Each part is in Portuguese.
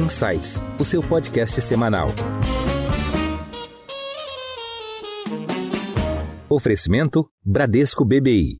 Insights, o seu podcast semanal. Oferecimento Bradesco BBI.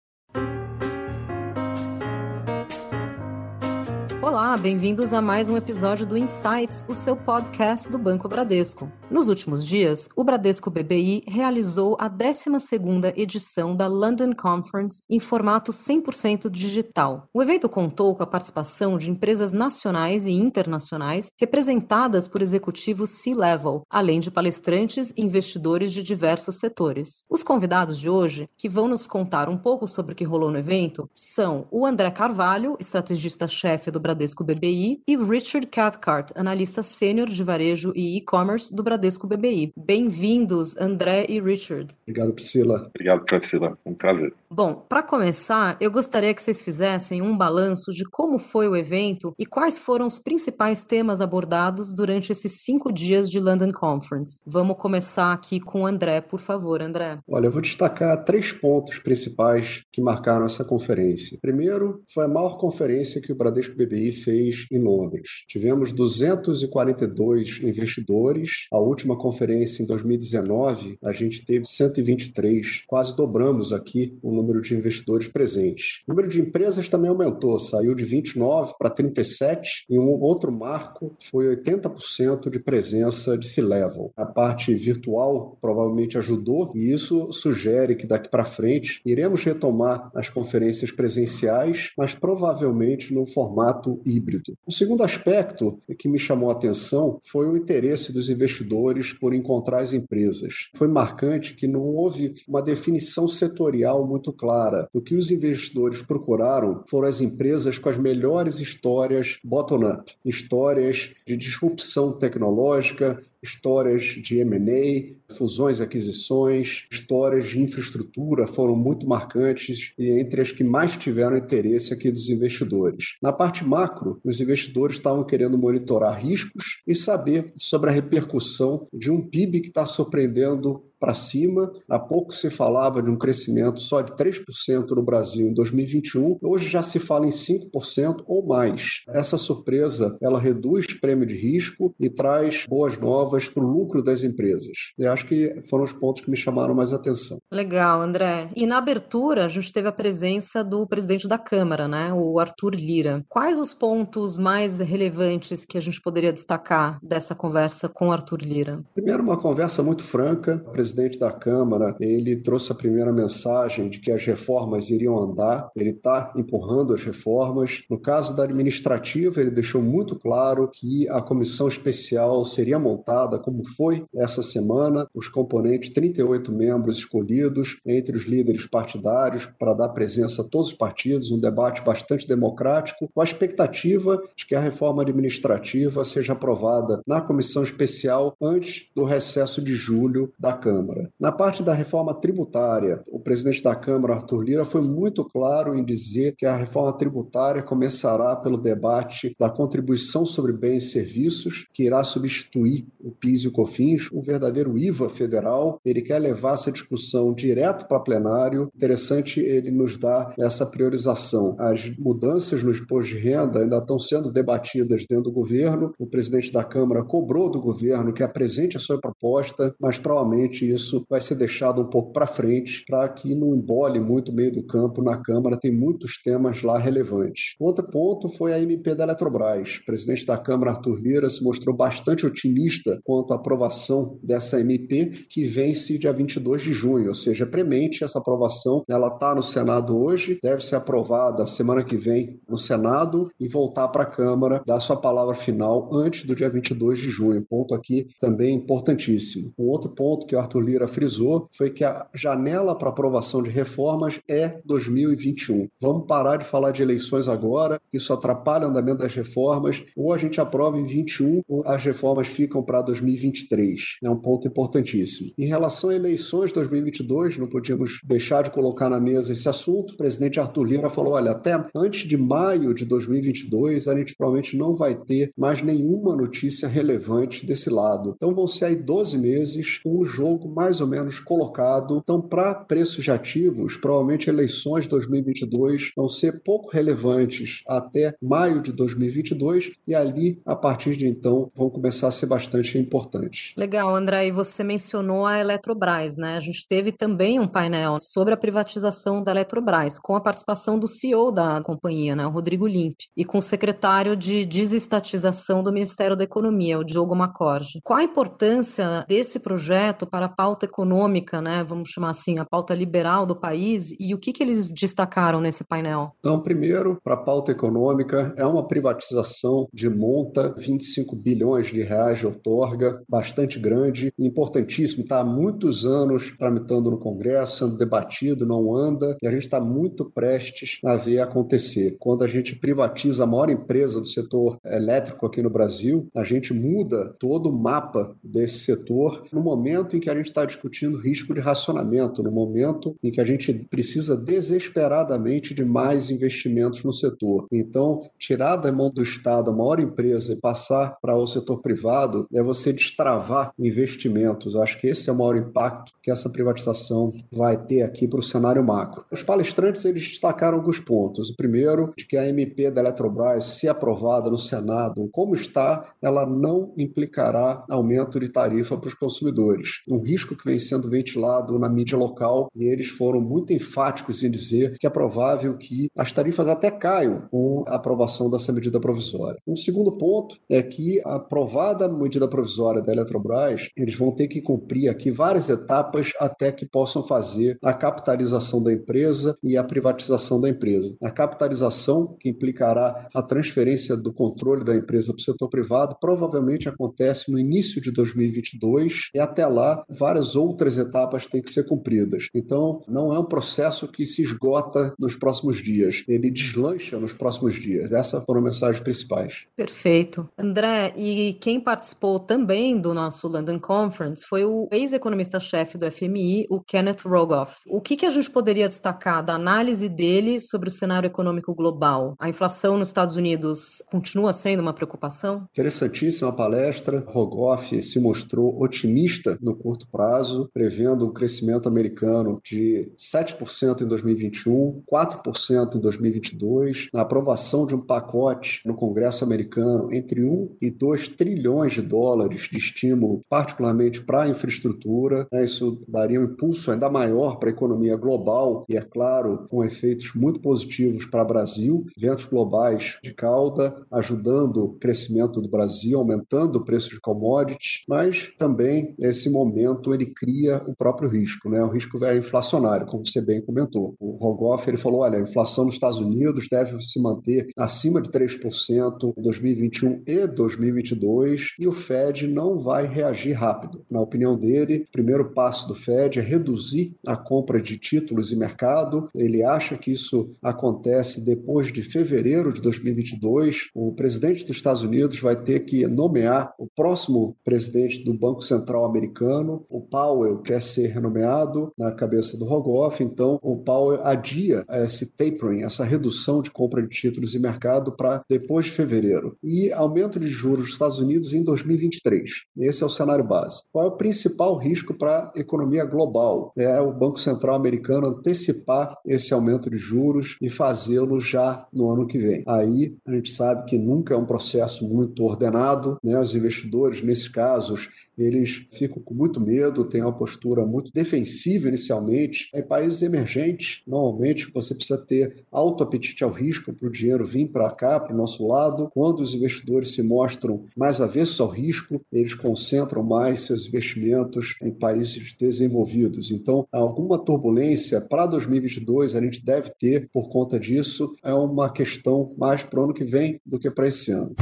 Bem-vindos a mais um episódio do Insights, o seu podcast do Banco Bradesco. Nos últimos dias, o Bradesco BBI realizou a 12ª edição da London Conference em formato 100% digital. O evento contou com a participação de empresas nacionais e internacionais representadas por executivos C-level, além de palestrantes e investidores de diversos setores. Os convidados de hoje, que vão nos contar um pouco sobre o que rolou no evento, são o André Carvalho, estrategista-chefe do Bradesco BBI, e Richard Cathcart, analista sênior de varejo e e-commerce do Bradesco BBI. Bem-vindos, André e Richard. Obrigado, Priscila. Obrigado, Priscila. Um prazer. Bom, para começar, eu gostaria que vocês fizessem um balanço de como foi o evento e quais foram os principais temas abordados durante esses cinco dias de London Conference. Vamos começar aqui com o André, por favor, André. Olha, eu vou destacar três pontos principais que marcaram essa conferência. Primeiro, foi a maior conferência que o Bradesco BBI fez em Londres. Tivemos 242 investidores, a última conferência em 2019, a gente teve 123, quase dobramos aqui o número de investidores presentes. O número de empresas também aumentou, saiu de 29 para 37, e um outro marco foi 80% de presença de C-Level. A parte virtual provavelmente ajudou, e isso sugere que daqui para frente iremos retomar as conferências presenciais, mas provavelmente no formato híbrido. O segundo aspecto que me chamou a atenção foi o interesse dos investidores por encontrar as empresas. Foi marcante que não houve uma definição setorial muito clara. O que os investidores procuraram foram as empresas com as melhores histórias bottom-up, histórias de disrupção tecnológica, histórias de M&A, fusões aquisições, histórias de infraestrutura foram muito marcantes e entre as que mais tiveram interesse aqui dos investidores. Na parte macro, os investidores estavam querendo monitorar riscos e saber sobre a repercussão de um PIB que está surpreendendo para cima. Há pouco se falava de um crescimento só de 3% no Brasil em 2021. Hoje já se fala em 5% ou mais. Essa surpresa, ela reduz prêmio de risco e traz boas novas para o lucro das empresas. Eu acho que foram os pontos que me chamaram mais atenção. Legal, André. E na abertura, a gente teve a presença do presidente da Câmara, né, o Arthur Lira. Quais os pontos mais relevantes que a gente poderia destacar dessa conversa com o Arthur Lira? Primeiro, uma conversa muito franca. O presidente da Câmara, ele trouxe a primeira mensagem de que as reformas iriam andar, ele está empurrando as reformas. No caso da administrativa, ele deixou muito claro que a comissão especial seria montada, como foi essa semana, os componentes, 38 membros escolhidos entre os líderes partidários para dar presença a todos os partidos, um debate bastante democrático, com a expectativa de que a reforma administrativa seja aprovada na comissão especial antes do recesso de julho da Câmara. Câmara. Na parte da reforma tributária, o presidente da Câmara, Arthur Lira, foi muito claro em dizer que a reforma tributária começará pelo debate da contribuição sobre bens e serviços, que irá substituir o PIS e o COFINS, um verdadeiro IVA federal. Ele quer levar essa discussão direto para plenário. Interessante ele nos dar essa priorização. As mudanças no imposto de renda ainda estão sendo debatidas dentro do governo. O presidente da Câmara cobrou do governo que apresente a sua proposta, mas provavelmente isso vai ser deixado um pouco para frente para que não embole muito o meio do campo na Câmara. Tem muitos temas lá relevantes. Outro ponto foi a MP da Eletrobras. O presidente da Câmara, Arthur Lira, se mostrou bastante otimista quanto à aprovação dessa MP, que vence dia 22 de junho, ou seja, premente essa aprovação. Ela está no Senado hoje, deve ser aprovada semana que vem no Senado e voltar para a Câmara, dar sua palavra final antes do dia 22 de junho. Ponto aqui também importantíssimo. Um outro ponto que o Arthur Lira frisou foi que a janela para aprovação de reformas é 2021. Vamos parar de falar de eleições agora, isso atrapalha o andamento das reformas, ou a gente aprova em 21 ou as reformas ficam para 2023. É um ponto importantíssimo. Em relação a eleições de 2022, não podíamos deixar de colocar na mesa esse assunto. O presidente Arthur Lira falou: olha, até antes de maio de 2022, a gente provavelmente não vai ter mais nenhuma notícia relevante desse lado. Então vão ser aí 12 meses, um jogo jogo mais ou menos colocado. Então, para preços de ativos, provavelmente eleições de 2022 vão ser pouco relevantes até maio de 2022 e ali, a partir de então, vão começar a ser bastante importantes. Legal, André, e você mencionou a Eletrobras, né? A gente teve também um painel sobre a privatização da Eletrobras, com a participação do CEO da companhia, né, o Rodrigo Limp, e com o secretário de desestatização do Ministério da Economia, o Diogo Macorde. Qual a importância desse projeto para a pauta econômica, né, vamos chamar assim, a pauta liberal do país, e o que, que eles destacaram nesse painel? Então, primeiro, para a pauta econômica, é uma privatização de monta, 25 bilhões de reais de outorga, bastante grande, importantíssimo, está há muitos anos tramitando no Congresso, sendo debatido, não anda, e a gente está muito prestes a ver acontecer. Quando a gente privatiza a maior empresa do setor elétrico aqui no Brasil, a gente muda todo o mapa desse setor no momento em que a gente está discutindo risco de racionamento, no momento em que a gente precisa desesperadamente de mais investimentos no setor. Então, tirar da mão do Estado a maior empresa e passar para o setor privado é você destravar investimentos. Eu acho que esse é o maior impacto que essa privatização vai ter aqui para o cenário macro. Os palestrantes eles destacaram alguns pontos. O primeiro, de que a MP da Eletrobras, se aprovada no Senado, como está, ela não implicará aumento de tarifa para os consumidores. Um risco que vem sendo ventilado na mídia local e eles foram muito enfáticos em dizer que é provável que as tarifas até caiam com a aprovação dessa medida provisória. Um segundo ponto é que a aprovada medida provisória da Eletrobras, eles vão ter que cumprir aqui várias etapas até que possam fazer a capitalização da empresa e a privatização da empresa. A capitalização, que implicará a transferência do controle da empresa para o setor privado, provavelmente acontece no início de 2022 e até lá várias outras etapas têm que ser cumpridas. Então, não é um processo que se esgota nos próximos dias, ele deslancha nos próximos dias. Essas foram as mensagens principais. Perfeito. André, e quem participou também do nosso London Conference foi o ex-economista-chefe do FMI, o Kenneth Rogoff. O que, que a gente poderia destacar da análise dele sobre o cenário econômico global? A inflação nos Estados Unidos continua sendo uma preocupação? Interessantíssima palestra. Rogoff se mostrou otimista no curto prazo, prevendo um crescimento americano de 7% em 2021, 4% em 2022, na aprovação de um pacote no Congresso americano entre 1 e 2 trilhões de dólares de estímulo, particularmente para a infraestrutura. Isso daria um impulso ainda maior para a economia global e, é claro, com efeitos muito positivos para o Brasil, ventos globais de cauda, ajudando o crescimento do Brasil, aumentando o preço de commodities, mas também esse momento ele cria o próprio risco, né? O risco é inflacionário, como você bem comentou. O Rogoff ele falou, olha, a inflação nos Estados Unidos deve se manter acima de 3% em 2021 e 2022 e o Fed não vai reagir rápido. Na opinião dele, o primeiro passo do Fed é reduzir a compra de títulos e mercado. Ele acha que isso acontece depois de fevereiro de 2022. O presidente dos Estados Unidos vai ter que nomear o próximo presidente do Banco Central americano. O Powell quer ser renomeado na cabeça do Rogoff, então o Powell adia esse tapering, essa redução de compra de títulos e mercado para depois de fevereiro. E aumento de juros dos Estados Unidos em 2023. Esse é o cenário base. Qual é o principal risco para a economia global? É o Banco Central americano antecipar esse aumento de juros e fazê-lo já no ano que vem. Aí a gente sabe que nunca é um processo muito ordenado, né? Os investidores, nesses casos, eles ficam com muito medo, têm uma postura muito defensiva inicialmente. Em países emergentes, normalmente você precisa ter alto apetite ao risco para o dinheiro vir para cá, para o nosso lado. Quando os investidores se mostram mais avessos ao risco, eles concentram mais seus investimentos em países desenvolvidos. Então, alguma turbulência para 2022 a gente deve ter por conta disso. É uma questão mais para o ano que vem do que para esse ano.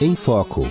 Em Foco.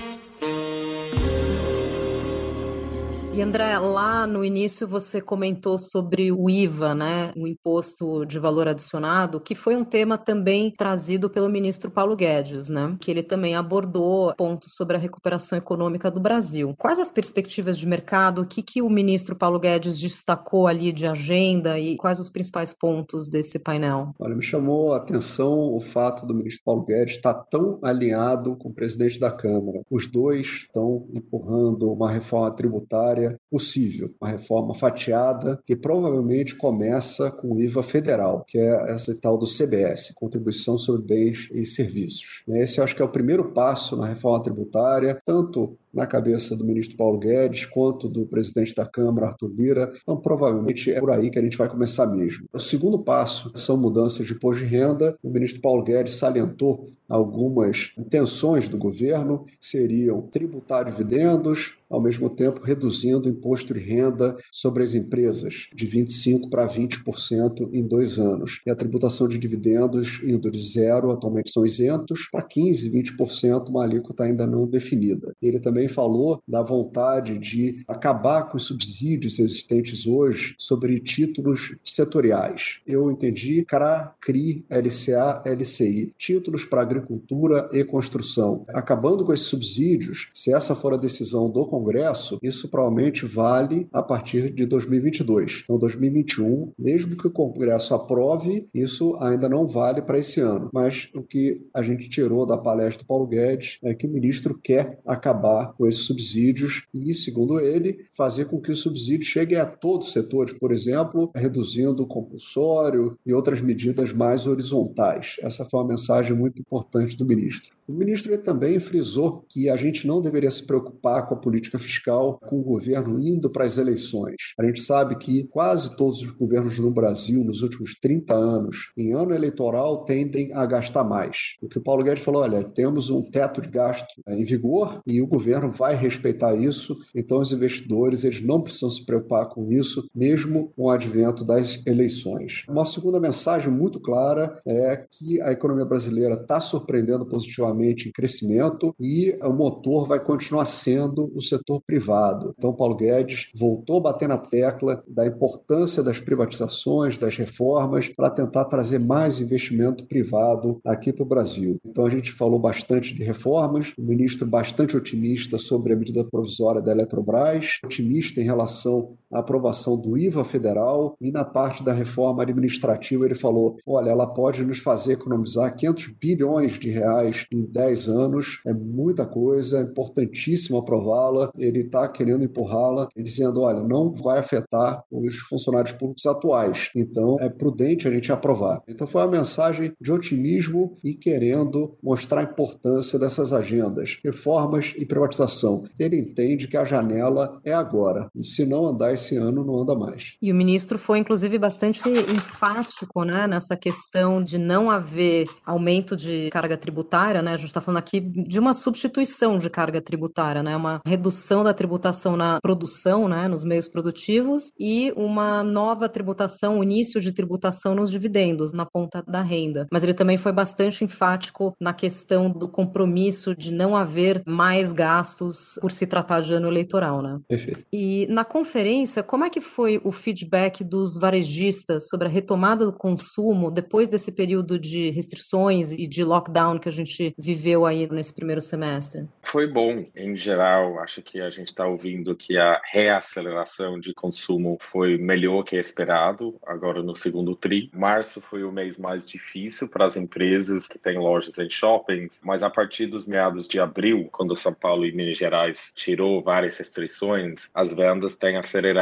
André, lá no início você comentou sobre o IVA, né, o imposto de valor adicionado, que foi um tema também trazido pelo ministro Paulo Guedes, né, que ele também abordou pontos sobre a recuperação econômica do Brasil. Quais as perspectivas de mercado? O que, que o ministro Paulo Guedes destacou ali de agenda e quais os principais pontos desse painel? Olha, me chamou a atenção o fato do ministro Paulo Guedes estar tão alinhado com o presidente da Câmara. Os dois estão empurrando uma reforma tributária possível, uma reforma fatiada que provavelmente começa com o IVA federal, que é essa tal do CBS, Contribuição sobre Bens e Serviços. Esse acho que é o primeiro passo na reforma tributária, tanto na cabeça do ministro Paulo Guedes quanto do presidente da Câmara, Arthur Lira. Então, provavelmente é por aí que a gente vai começar mesmo. O segundo passo são mudanças de imposto de renda. O ministro Paulo Guedes salientou algumas intenções do governo seriam tributar dividendos, ao mesmo tempo reduzindo o imposto de renda sobre as empresas de 25% para 20% em dois anos. E a tributação de dividendos indo de zero, atualmente são isentos, para 15%, 20%, uma alíquota ainda não definida. Ele também falou da vontade de acabar com os subsídios existentes hoje sobre títulos setoriais. Eu entendi CRA, CRI, LCA, LCI, títulos para agricultura e construção. Acabando com esses subsídios, se essa for a decisão do Congresso, isso provavelmente vale a partir de 2022. Então, 2021, mesmo que o Congresso aprove, isso ainda não vale para esse ano. Mas o que a gente tirou da palestra do Paulo Guedes é que o ministro quer acabar com esses subsídios e, segundo ele, fazer com que os subsídios cheguem a todos os setores, por exemplo, reduzindo o compulsório e outras medidas mais horizontais. Essa foi uma mensagem muito importante do ministro. O ministro também frisou que a gente não deveria se preocupar com a política fiscal com o governo indo para as eleições. A gente sabe que quase todos os governos no Brasil, nos últimos 30 anos, em ano eleitoral, tendem a gastar mais. O que o Paulo Guedes falou: olha, temos um teto de gasto em vigor e o governo vai respeitar isso, então os investidores eles não precisam se preocupar com isso, mesmo com o advento das eleições. Uma segunda mensagem muito clara é que a economia brasileira está surpreendendo positivamente em crescimento e o motor vai continuar sendo o setor privado. Então, Paulo Guedes voltou a bater na tecla da importância das privatizações, das reformas, para tentar trazer mais investimento privado aqui para o Brasil. Então, a gente falou bastante de reformas, o ministro bastante otimista sobre a medida provisória da Eletrobras, otimista em relação à aprovação do IVA federal e na parte da reforma administrativa ele falou: olha, ela pode nos fazer economizar 500 bilhões de reais em 10 anos, é muita coisa, é importantíssimo aprová-la. Ele está querendo empurrá-la, dizendo: olha, não vai afetar os funcionários públicos atuais, então é prudente a gente aprovar. Então foi uma mensagem de otimismo e querendo mostrar a importância dessas agendas, reformas e privatização. Ele entende que a janela é agora, se não andar esse ano, não anda mais. E o ministro foi, inclusive, bastante enfático né, nessa questão de não haver aumento de carga tributária, né? A gente está falando aqui de uma substituição de carga tributária, né? Uma redução da tributação na produção, né? Nos meios produtivos e uma nova tributação, o início de tributação nos dividendos, na ponta da renda. Mas ele também foi bastante enfático na questão do compromisso de não haver mais gastos por se tratar de ano eleitoral, né? Perfeito. E na conferência, como é que foi o feedback dos varejistas sobre a retomada do consumo depois desse período de restrições e de lockdown que a gente viveu aí nesse primeiro semestre? Foi bom, em geral. Acho que a gente está ouvindo que a reaceleração de consumo foi melhor que esperado agora no segundo tri. Março foi o mês mais difícil para as empresas que têm lojas em shoppings, mas a partir dos meados de abril, quando São Paulo e Minas Gerais tirou várias restrições, as vendas têm acelerado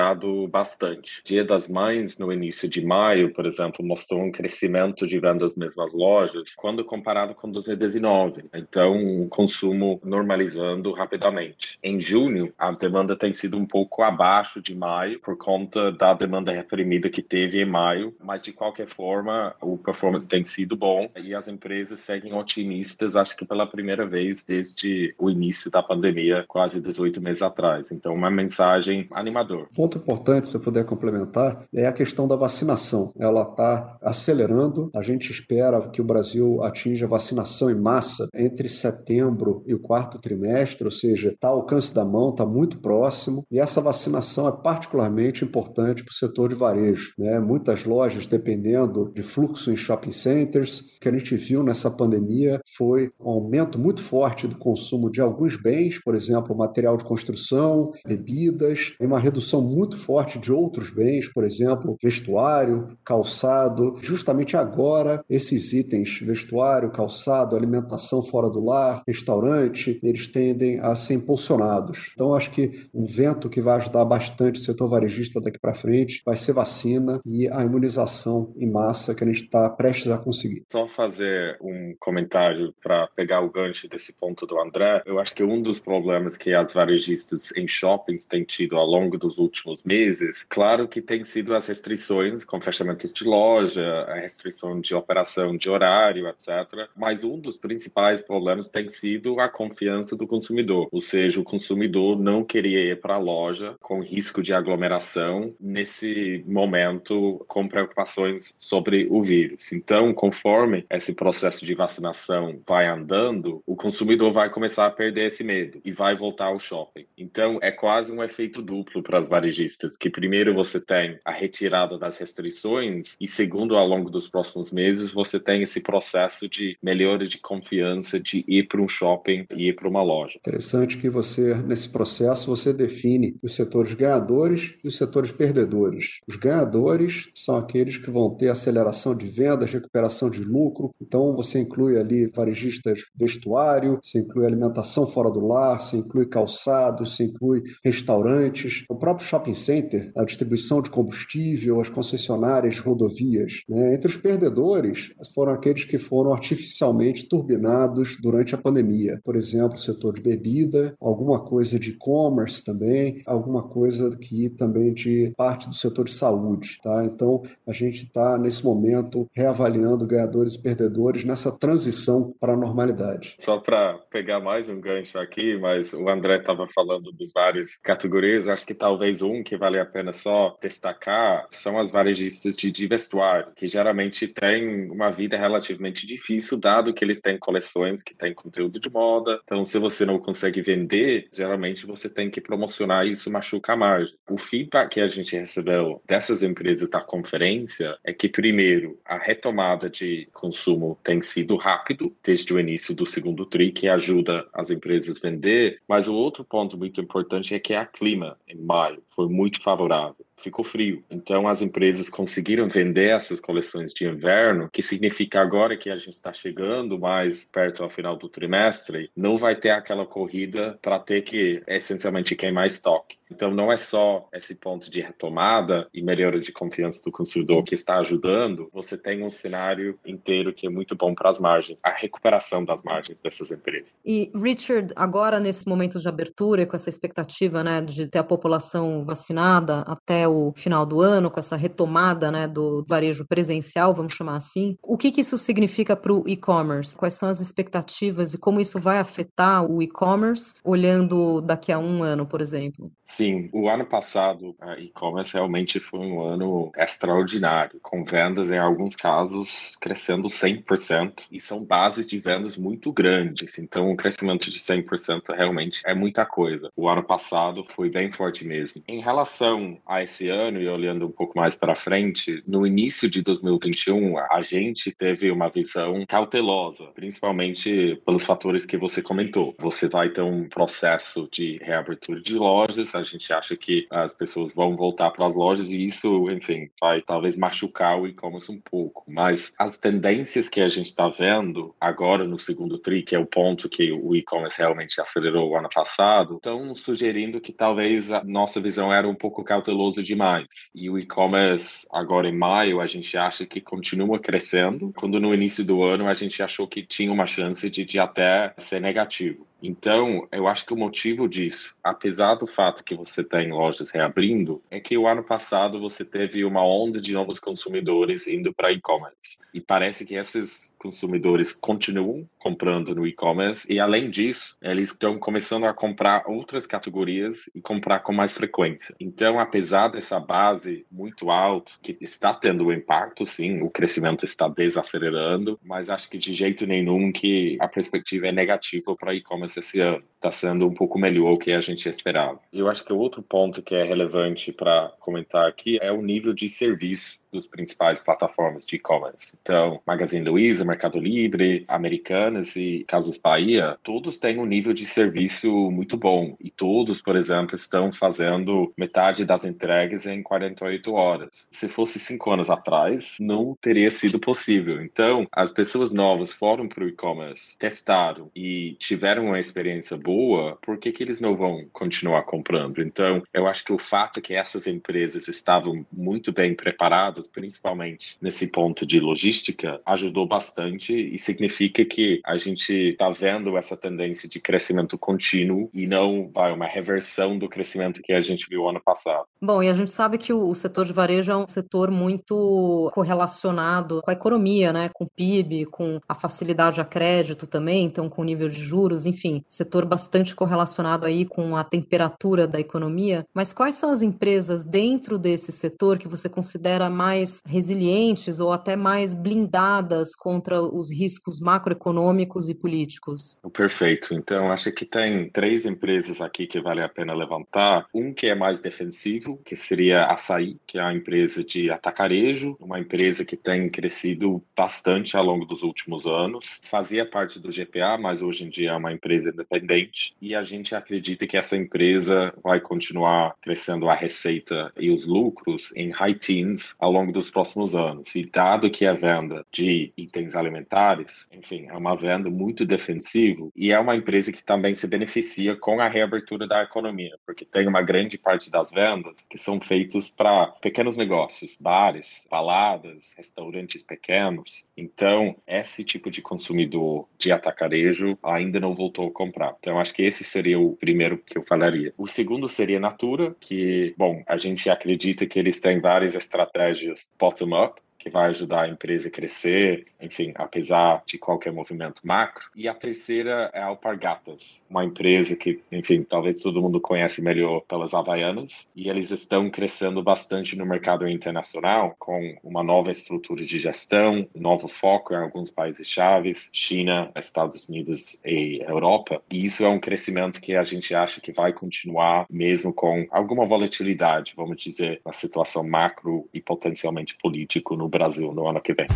bastante. Dia das Mães, no início de maio, por exemplo, mostrou um crescimento de vendas nas lojas, quando comparado com 2019 então, o consumo normalizando rapidamente. Em junho, a demanda tem sido um pouco abaixo de maio, por conta da demanda reprimida que teve em maio, mas de qualquer forma, o performance tem sido bom e as empresas seguem otimistas, acho que pela primeira vez desde o início da pandemia, quase 18 meses atrás. Então, uma mensagem animadora. Ponto importante, se eu puder complementar, é a questão da vacinação. Ela está acelerando. A gente espera que o Brasil atinja vacinação em massa entre setembro e o quarto trimestre, ou seja, está ao alcance da mão, está muito próximo. E essa vacinação é particularmente importante para o setor de varejo. Né? Muitas lojas dependendo de fluxo em shopping centers. O que a gente viu nessa pandemia foi um aumento muito forte do consumo de alguns bens, por exemplo, material de construção, bebidas, e uma redução muito forte de outros bens, por exemplo, vestuário, calçado. Justamente agora, esses itens, vestuário, calçado, alimentação fora do lar, restaurante, eles tendem a ser impulsionados. Então, acho que um vento que vai ajudar bastante o setor varejista daqui para frente vai ser vacina e a imunização em massa que a gente está prestes a conseguir. Só fazer um comentário para pegar o gancho desse ponto do André. Eu acho que um dos problemas que as varejistas em shoppings têm tido ao longo dos últimos meses, claro que tem sido as restrições com fechamentos de loja, a restrição de operação de horário, etc. Mas um dos principais problemas tem sido a confiança do consumidor, ou seja, o consumidor não queria ir para a loja com risco de aglomeração nesse momento com preocupações sobre o vírus. Então, conforme esse processo de vacinação vai andando, o consumidor vai começar a perder esse medo e vai voltar ao shopping. Então, é quase um efeito duplo para as varejistas, que primeiro você tem a retirada das restrições e segundo, ao longo dos próximos meses, você tem esse processo de melhora de confiança de ir para um shopping e ir para uma loja. Interessante que você, nesse processo, você define os setores ganhadores e os setores perdedores. Os ganhadores são aqueles que vão ter aceleração de vendas, recuperação de lucro. Então, você inclui ali varejistas vestuário, você inclui alimentação fora do lar, você inclui calçados, você inclui restaurantes, o próprio shopping center, a distribuição de combustível, as concessionárias, rodovias. Né? Entre os perdedores foram aqueles que foram artificialmente turbinados durante a pandemia. Por exemplo, o setor de bebida, alguma coisa de e-commerce também, alguma coisa que também de parte do setor de saúde. Tá? Então, a gente está, nesse momento, reavaliando ganhadores e perdedores nessa transição para a normalidade. Só para pegar mais um gancho aqui, mas o André estava falando dos vários categorias, acho que talvez um que vale a pena só destacar são as varejistas de, de vestuário, que geralmente têm uma vida relativamente difícil, dado que eles têm coleções que têm conteúdo de moda. Então, se você não consegue vender, geralmente você tem que promocionar e isso machuca a margem. O feedback que a gente recebeu dessas empresas da conferência é que, primeiro, a retomada de consumo tem sido rápido desde o início do segundo TRI, que ajuda as empresas a vender, mas o outro ponto muito importante é que a clima em maio foi muito favorável ficou frio. Então as empresas conseguiram vender essas coleções de inverno, que significa agora que a gente está chegando mais perto ao final do trimestre, não vai ter aquela corrida para ter que essencialmente queimar estoque. Então não é só esse ponto de retomada e melhora de confiança do consumidor que está ajudando, você tem um cenário inteiro que é muito bom para as margens, a recuperação das margens dessas empresas. E Richard, agora nesse momento de abertura com essa expectativa, né, de ter a população vacinada até o final do ano, com essa retomada, né, do varejo presencial, vamos chamar assim, o que que isso significa para o e-commerce? Quais são as expectativas e como isso vai afetar o e-commerce olhando daqui a um ano, por exemplo? Sim, o ano passado, a e-commerce realmente foi um ano extraordinário, com vendas em alguns casos crescendo 100%, e são bases de vendas muito grandes, então o crescimento de 100% realmente é muita coisa. O ano passado foi bem forte mesmo. Em relação a esse ano, e olhando um pouco mais para frente, no início de 2021, a gente teve uma visão cautelosa, principalmente pelos fatores que você comentou. Você vai ter um processo de reabertura de lojas, a gente acha que as pessoas vão voltar para as lojas e isso, enfim, vai talvez machucar o e-commerce um pouco. Mas as tendências que a gente está vendo agora no segundo TRI, que é o ponto que o e-commerce realmente acelerou o ano passado, estão sugerindo que talvez a nossa visão era um pouco cautelosa demais. E o e-commerce agora em maio, a gente acha que continua crescendo, quando no início do ano a gente achou que tinha uma chance de, de até ser negativo. Então, eu acho que o motivo disso, apesar do fato que você tem lojas reabrindo, é que o ano passado você teve uma onda de novos consumidores indo para e-commerce. E parece que esses consumidores continuam comprando no e-commerce e, além disso, eles estão começando a comprar outras categorias e comprar com mais frequência. Então, apesar dessa base muito alta, que está tendo um impacto, sim, o crescimento está desacelerando, mas acho que de jeito nenhum que a perspectiva é negativa para e-commerce esse ano. Está sendo um pouco melhor do que a gente esperava. Eu acho que outro ponto que é relevante para comentar aqui é o nível de serviço dos principais plataformas de e-commerce. Então, Magazine Luiza, Mercado Livre, Americanas e Casas Bahia, todos têm um nível de serviço muito bom e todos, por exemplo, estão fazendo metade das entregas em 48 horas. Se fosse cinco anos atrás, não teria sido possível. Então, as pessoas novas foram para o e-commerce, testaram e tiveram uma experiência boa, por que, que eles não vão continuar comprando? Então, eu acho que o fato que essas empresas estavam muito bem preparadas principalmente nesse ponto de logística, ajudou bastante e significa que a gente está vendo essa tendência de crescimento contínuo e não vai uma reversão do crescimento que a gente viu ano passado. Bom, e a gente sabe que o, setor de varejo é um setor muito correlacionado com a economia, né? Com o PIB, com a facilidade a crédito também, então com o nível de juros, enfim, setor bastante correlacionado aí com a temperatura da economia. Mas quais são as empresas dentro desse setor que você considera mais mais resilientes ou até mais blindadas contra os riscos macroeconômicos e políticos? Perfeito. Então, acho que tem três empresas aqui que vale a pena levantar. Um que é mais defensivo, que seria a Açaí, que é a empresa de atacarejo, uma empresa que tem crescido bastante ao longo dos últimos anos. Fazia parte do GPA, mas hoje em dia é uma empresa independente e a gente acredita que essa empresa vai continuar crescendo a receita e os lucros em high teens ao longo dos próximos anos. E dado que a venda de itens alimentares, enfim, é uma venda muito defensiva e é uma empresa que também se beneficia com a reabertura da economia, porque tem uma grande parte das vendas que são feitos para pequenos negócios, bares, baladas, restaurantes pequenos. Então, esse tipo de consumidor de atacarejo ainda não voltou a comprar. Então, acho que esse seria o primeiro que eu falaria. O segundo seria Natura, que, bom, a gente acredita que eles têm várias estratégias bottom-up, que vai ajudar a empresa a crescer, enfim, apesar de qualquer movimento macro. E a terceira é a Alpargatas, uma empresa que, enfim, talvez todo mundo conhece melhor pelas Havaianas, e eles estão crescendo bastante no mercado internacional, com uma nova estrutura de gestão, um novo foco em alguns países chaves, China, Estados Unidos e Europa. E isso é um crescimento que a gente acha que vai continuar mesmo com alguma volatilidade, vamos dizer, na situação macro e potencialmente político no Brasil no ano que vem.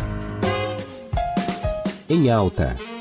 Em alta.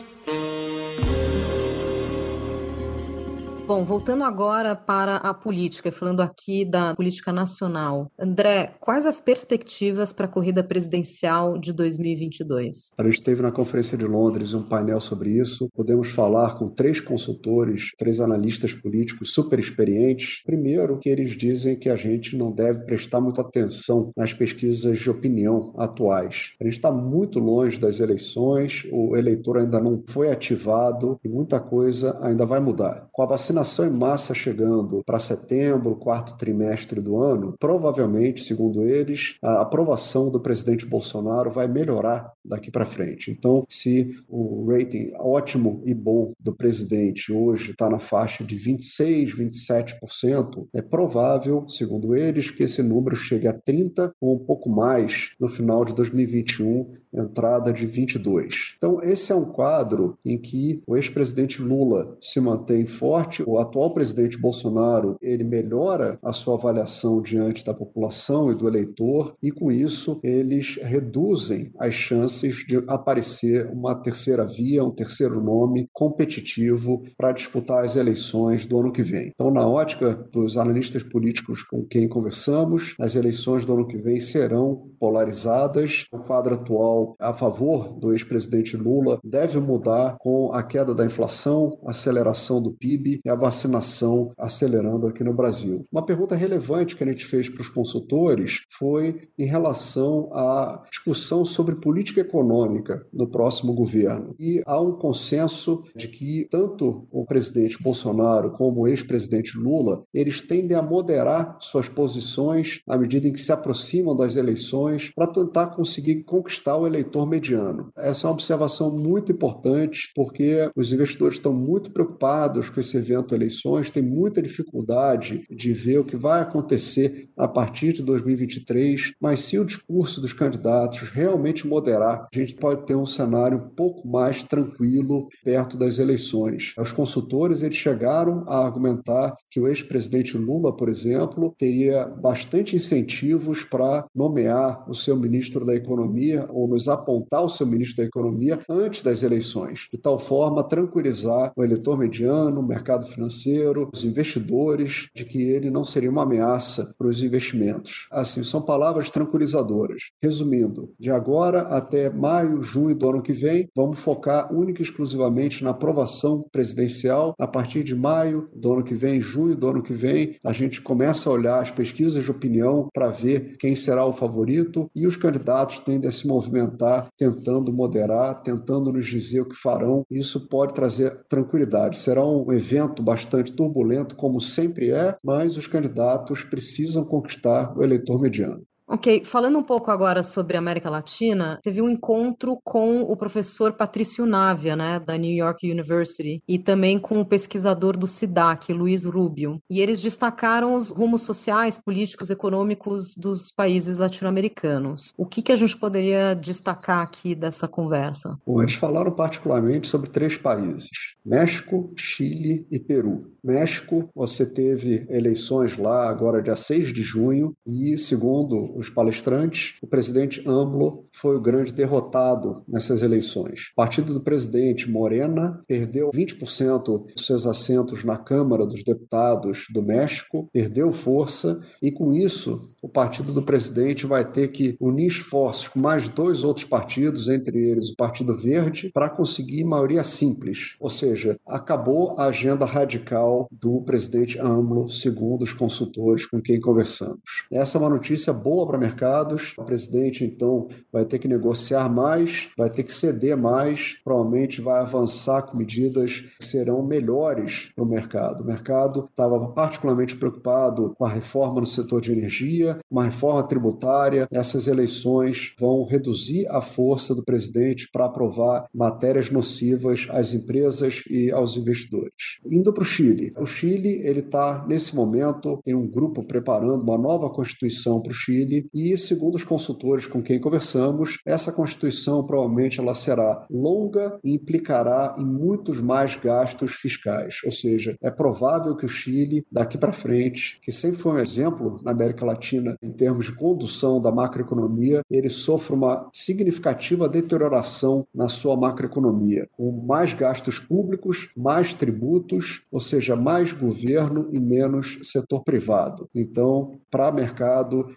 Bom, voltando agora para a política, falando aqui da política nacional. André, quais as perspectivas para a corrida presidencial de 2022? A gente teve na Conferência de Londres um painel sobre isso. Podemos falar com três consultores, três analistas políticos super experientes. Primeiro, que eles dizem que a gente não deve prestar muita atenção nas pesquisas de opinião atuais. A gente está muito longe das eleições, o eleitor ainda não foi ativado e muita coisa ainda vai mudar. Com a vacina vacinação em massa chegando para setembro, quarto trimestre do ano, provavelmente, segundo eles, a aprovação do presidente Bolsonaro vai melhorar daqui para frente. Então, se o rating ótimo e bom do presidente hoje está na faixa de 26, 27%, é provável, segundo eles, que esse número chegue a 30 ou um pouco mais no final de 2021 entrada de 22. Então, esse é um quadro em que o ex-presidente Lula se mantém forte, o atual presidente Bolsonaro, ele melhora a sua avaliação diante da população e do eleitor, e com isso eles reduzem as chances de aparecer uma terceira via, um terceiro nome competitivo para disputar as eleições do ano que vem. Então, na ótica dos analistas políticos com quem conversamos, as eleições do ano que vem serão polarizadas. O quadro atual a favor do ex-presidente Lula deve mudar com a queda da inflação, aceleração do PIB e a vacinação acelerando aqui no Brasil. Uma pergunta relevante que a gente fez para os consultores foi em relação à discussão sobre política econômica no próximo governo. E há um consenso de que tanto o presidente Bolsonaro como o ex-presidente Lula, eles tendem a moderar suas posições à medida em que se aproximam das eleições para tentar conseguir conquistar o eleitor mediano. Essa é uma observação muito importante, porque os investidores estão muito preocupados com esse evento eleições, têm muita dificuldade de ver o que vai acontecer a partir de 2023, mas se o discurso dos candidatos realmente moderar, a gente pode ter um cenário um pouco mais tranquilo perto das eleições. Os consultores eles chegaram a argumentar que o ex-presidente Lula, por exemplo, teria bastante incentivos para nomear o seu ministro da Economia ou apontar o seu ministro da Economia antes das eleições, de tal forma a tranquilizar o eleitor mediano, o mercado financeiro, os investidores, de que ele não seria uma ameaça para os investimentos. Assim, são palavras tranquilizadoras. Resumindo, de agora até maio, junho do ano que vem, vamos focar única e exclusivamente na aprovação presidencial. A partir de maio do ano que vem, junho do ano que vem, a gente começa a olhar as pesquisas de opinião para ver quem será o favorito e os candidatos tendem a se movimentar tentando moderar, tentando nos dizer o que farão. Isso pode trazer tranquilidade. Será um evento bastante turbulento, como sempre é, mas os candidatos precisam conquistar o eleitor mediano. Ok, falando um pouco agora sobre América Latina, teve um encontro com o professor Patrício Navia, né, da New York University, e também com o pesquisador do SIDAC, Luiz Rubio. E eles destacaram os rumos sociais, políticos, econômicos dos países latino-americanos. O que, que a gente poderia destacar aqui dessa conversa? Bom, eles falaram particularmente sobre três países: México, Chile e Peru. México, você teve eleições lá agora dia 6 de junho e, segundo os palestrantes, o presidente AMLO foi o grande derrotado nessas eleições. O partido do presidente Morena perdeu 20% de seus assentos na Câmara dos Deputados do México, perdeu força e, com isso, o partido do presidente vai ter que unir esforços com mais dois outros partidos, entre eles o Partido Verde, para conseguir maioria simples. Ou seja, acabou a agenda radical do presidente AMLO, segundo os consultores com quem conversamos. Essa é uma notícia boa para mercados. O presidente, então, vai ter que negociar mais, vai ter que ceder mais, provavelmente vai avançar com medidas que serão melhores para o mercado. O mercado estava particularmente preocupado com a reforma no setor de energia, uma reforma tributária. Essas eleições vão reduzir a força do presidente para aprovar matérias nocivas às empresas e aos investidores. Indo para o Chile. O Chile, ele está, nesse momento, tem um grupo preparando uma nova Constituição para o Chile e, segundo os consultores com quem conversamos, essa Constituição provavelmente ela será longa e implicará em muitos mais gastos fiscais. Ou seja, é provável que o Chile, daqui para frente, que sempre foi um exemplo na América Latina em termos de condução da macroeconomia, ele sofra uma significativa deterioração na sua macroeconomia, com mais gastos públicos, mais tributos, ou seja, mais governo e menos setor privado. Então, para mercado,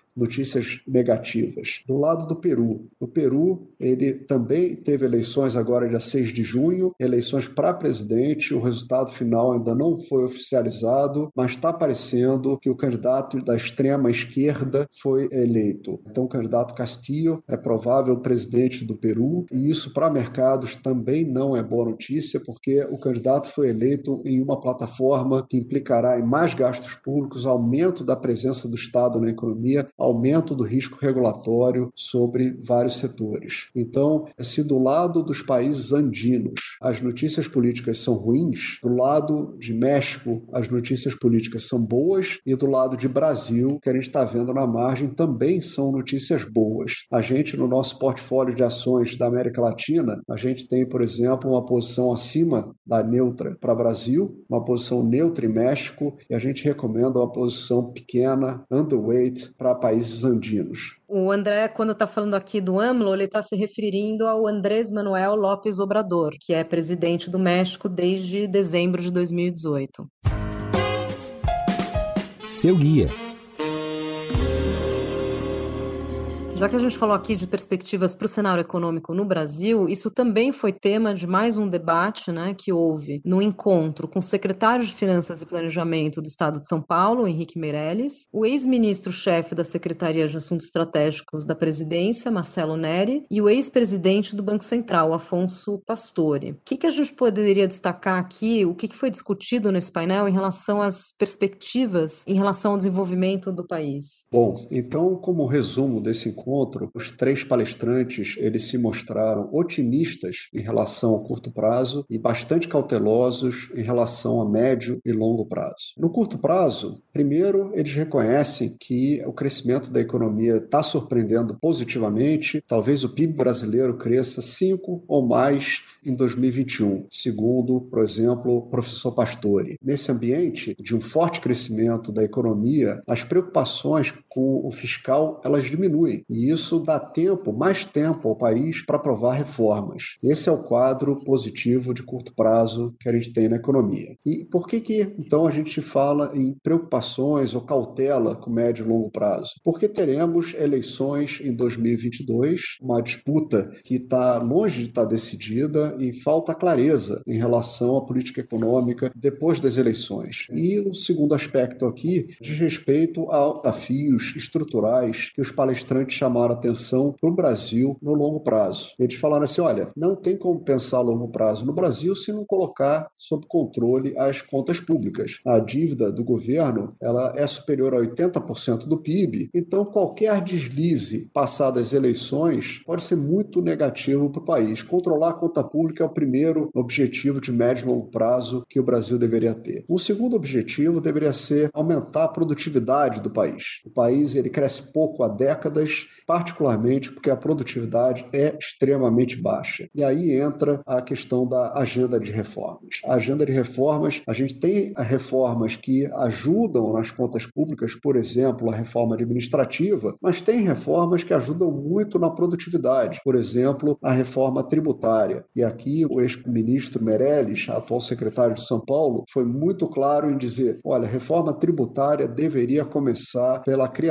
notícias negativas. Do lado do Peru, o Peru ele também teve eleições agora dia 6 de junho, eleições para presidente, o resultado final ainda não foi oficializado, mas está parecendo que o candidato da extrema esquerda foi eleito. Então o candidato Castillo é provável presidente do Peru e isso para mercados também não é boa notícia, porque o candidato foi eleito em uma plataforma que implicará em mais gastos públicos, aumento da presença do Estado na economia, aumento do risco regulatório sobre vários setores. Então, se do lado dos países andinos as notícias políticas são ruins, do lado de México as notícias políticas são boas e do lado de Brasil, que a gente está vendo na margem, também são notícias boas. A gente, no nosso portfólio de ações da América Latina, a gente tem, por exemplo, uma posição acima da neutra para Brasil, uma posição neutra em México e a gente recomenda uma posição pequena, underweight, para países países andinos. O André, quando está falando aqui do AMLO, ele está se referindo ao Andrés Manuel López Obrador, que é presidente do México desde dezembro de 2018. Seu guia. Já que a gente falou aqui de perspectivas para o cenário econômico no Brasil, isso também foi tema de mais um debate né, que houve no encontro com o secretário de Finanças e Planejamento do Estado de São Paulo, Henrique Meirelles, o ex-ministro-chefe da Secretaria de Assuntos Estratégicos da Presidência, Marcelo Neri, e o ex-presidente do Banco Central, Afonso Pastore. O que, que a gente poderia destacar aqui, o que, que foi discutido nesse painel em relação às perspectivas em relação ao desenvolvimento do país? Bom, então, como resumo desse encontro, encontro, os três palestrantes eles se mostraram otimistas em relação ao curto prazo e bastante cautelosos em relação a médio e longo prazo. No curto prazo, primeiro, eles reconhecem que o crescimento da economia está surpreendendo positivamente. Talvez o PIB brasileiro cresça 5 ou mais em 2021, segundo, por exemplo, o professor Pastore. Nesse ambiente de um forte crescimento da economia, as preocupações com o fiscal elas diminuem e isso dá tempo, mais tempo ao país para aprovar reformas. Esse é o quadro positivo de curto prazo que a gente tem na economia. E por que que então a gente fala em preocupações ou cautela com médio e longo prazo? Porque teremos eleições em 2022, uma disputa que está longe de estar tá decidida e falta clareza em relação à política econômica depois das eleições. E o segundo aspecto aqui diz respeito a desafios estruturais que os palestrantes chamaram atenção para o Brasil no longo prazo. Eles falaram assim: olha, não tem como pensar a longo prazo no Brasil se não colocar sob controle as contas públicas. A dívida do governo ela é superior a 80% do PIB, então qualquer deslize passadas eleições pode ser muito negativo para o país. Controlar a conta pública é o primeiro objetivo de médio e longo prazo que o Brasil deveria ter. Um segundo objetivo deveria ser aumentar a produtividade do país. O país ele cresce pouco há décadas, particularmente porque a produtividade é extremamente baixa. E aí entra a questão da agenda de reformas. A agenda de reformas, a gente tem reformas que ajudam nas contas públicas, por exemplo, a reforma administrativa, mas tem reformas que ajudam muito na produtividade, por exemplo, a reforma tributária. E aqui o ex-ministro Meirelles, atual secretário de São Paulo, foi muito claro em dizer: olha, a reforma tributária deveria começar pela criação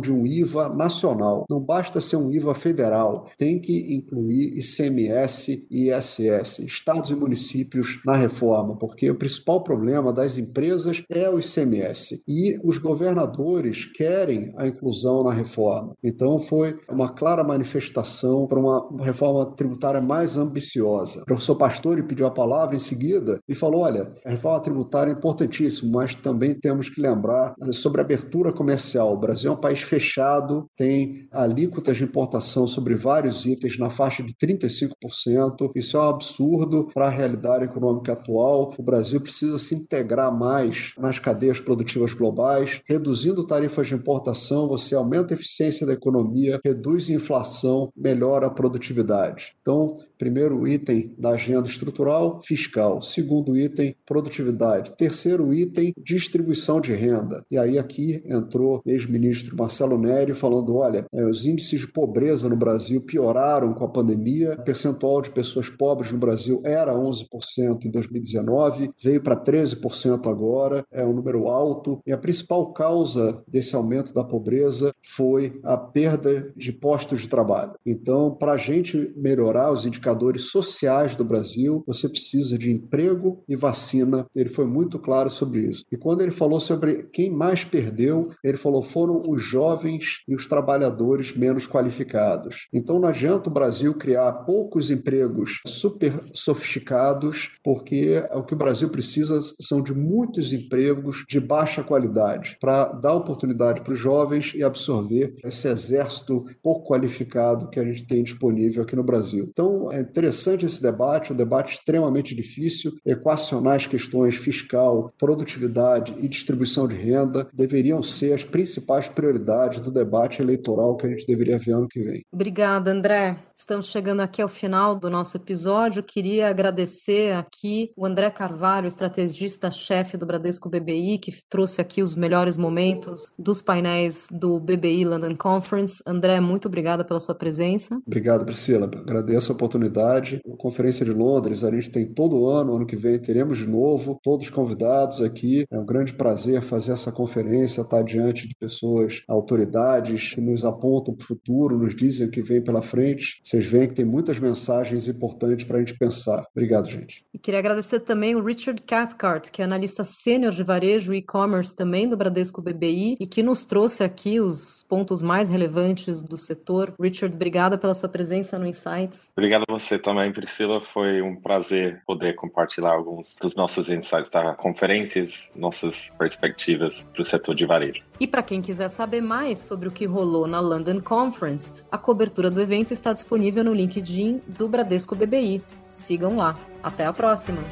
de um IVA nacional. Não basta ser um IVA federal, tem que incluir ICMS e ISS, estados e municípios na reforma, porque o principal problema das empresas é o ICMS e os governadores querem a inclusão na reforma. Então foi uma clara manifestação para uma reforma tributária mais ambiciosa. O professor Pastore pediu a palavra em seguida e falou: olha, a reforma tributária é importantíssima, mas também temos que lembrar sobre a abertura comercial. O Brasil é um país fechado, tem alíquotas de importação sobre vários itens na faixa de 35%. Isso é um absurdo para a realidade econômica atual. O Brasil precisa se integrar mais nas cadeias produtivas globais. Reduzindo tarifas de importação, você aumenta a eficiência da economia, reduz a inflação, melhora a produtividade. Então, primeiro item da agenda estrutural fiscal. Segundo item, produtividade. Terceiro item, distribuição de renda. E aí aqui entrou o ex-ministro Marcelo Neri falando, olha, é, os índices de pobreza no Brasil pioraram com a pandemia, o percentual de pessoas pobres no Brasil era 11% em 2019, veio para 13% agora, é um número alto, e a principal causa desse aumento da pobreza foi a perda de postos de trabalho. Então, para a gente melhorar os indicadores sociais sociais do Brasil, você precisa de emprego e vacina. Ele foi muito claro sobre isso. E quando ele falou sobre quem mais perdeu, ele falou foram os jovens e os trabalhadores menos qualificados. Então não adianta o Brasil criar poucos empregos super sofisticados, porque o que o Brasil precisa são de muitos empregos de baixa qualidade para dar oportunidade para os jovens e absorver esse exército pouco qualificado que a gente tem disponível aqui no Brasil. Então é interessante esse debate, um debate extremamente difícil, equacionar as questões fiscal, produtividade e distribuição de renda deveriam ser as principais prioridades do debate eleitoral que a gente deveria ver ano que vem. Obrigada, André. Estamos chegando aqui ao final do nosso episódio. Queria agradecer aqui o André Carvalho, estrategista-chefe do Bradesco BBI, que trouxe aqui os melhores momentos dos painéis do BBI London Conference. André, muito obrigada pela sua presença. Obrigado, Priscila. Agradeço a oportunidade. Conferência de Londres, a gente tem todo ano, ano que vem teremos de novo, todos convidados aqui. É um grande prazer fazer essa conferência, estar diante de pessoas, autoridades que nos apontam para o futuro, nos dizem o que vem pela frente. Vocês veem que tem muitas mensagens importantes para a gente pensar. Obrigado, gente. E queria agradecer também o Richard Cathcart, que é analista sênior de varejo e e-commerce também do Bradesco BBI e que nos trouxe aqui os pontos mais relevantes do setor. Richard, obrigada pela sua presença no Insights. Obrigado a você também, Priscila. Foi um prazer poder compartilhar alguns dos nossos insights da conferências, nossas perspectivas para o setor de varejo. E para quem quiser saber mais sobre o que rolou na London Conference, a cobertura do evento está disponível no LinkedIn do Bradesco BBI. Sigam lá. Até a próxima!